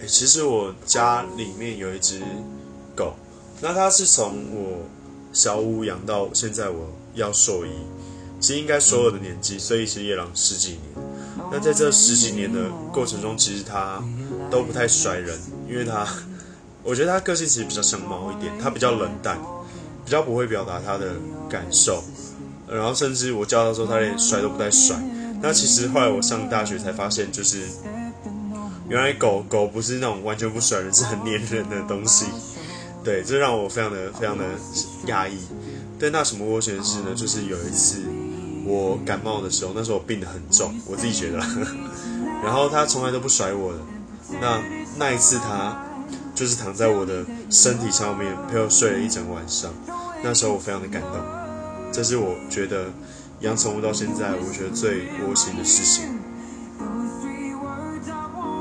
诶，其实我家里面有一只狗，那它是从我小五养到现在我要兽医，其实应该所有的年纪，所以其实也养十几年。那在这十几年的过程中，其实它都不太甩人，因为它，我觉得它个性其实比较像猫一点，它比较冷淡，比较不会表达它的感受，然后甚至我叫它时候，它连甩都不带甩。那其实后来我上大学才发现，就是原来狗狗不是那种完全不甩人，是很黏人的东西。对，这让我非常的非常的压抑。对，那什么涡旋式呢？就是有一次我感冒的时候，那时候我病得很重，我自己觉得，然后它从来都不甩我的。那那一次它就是躺在我的身体上面陪我睡了一整晚上，那时候我非常的感动。这是我觉得养宠物到现在，我觉得最窝心的事情。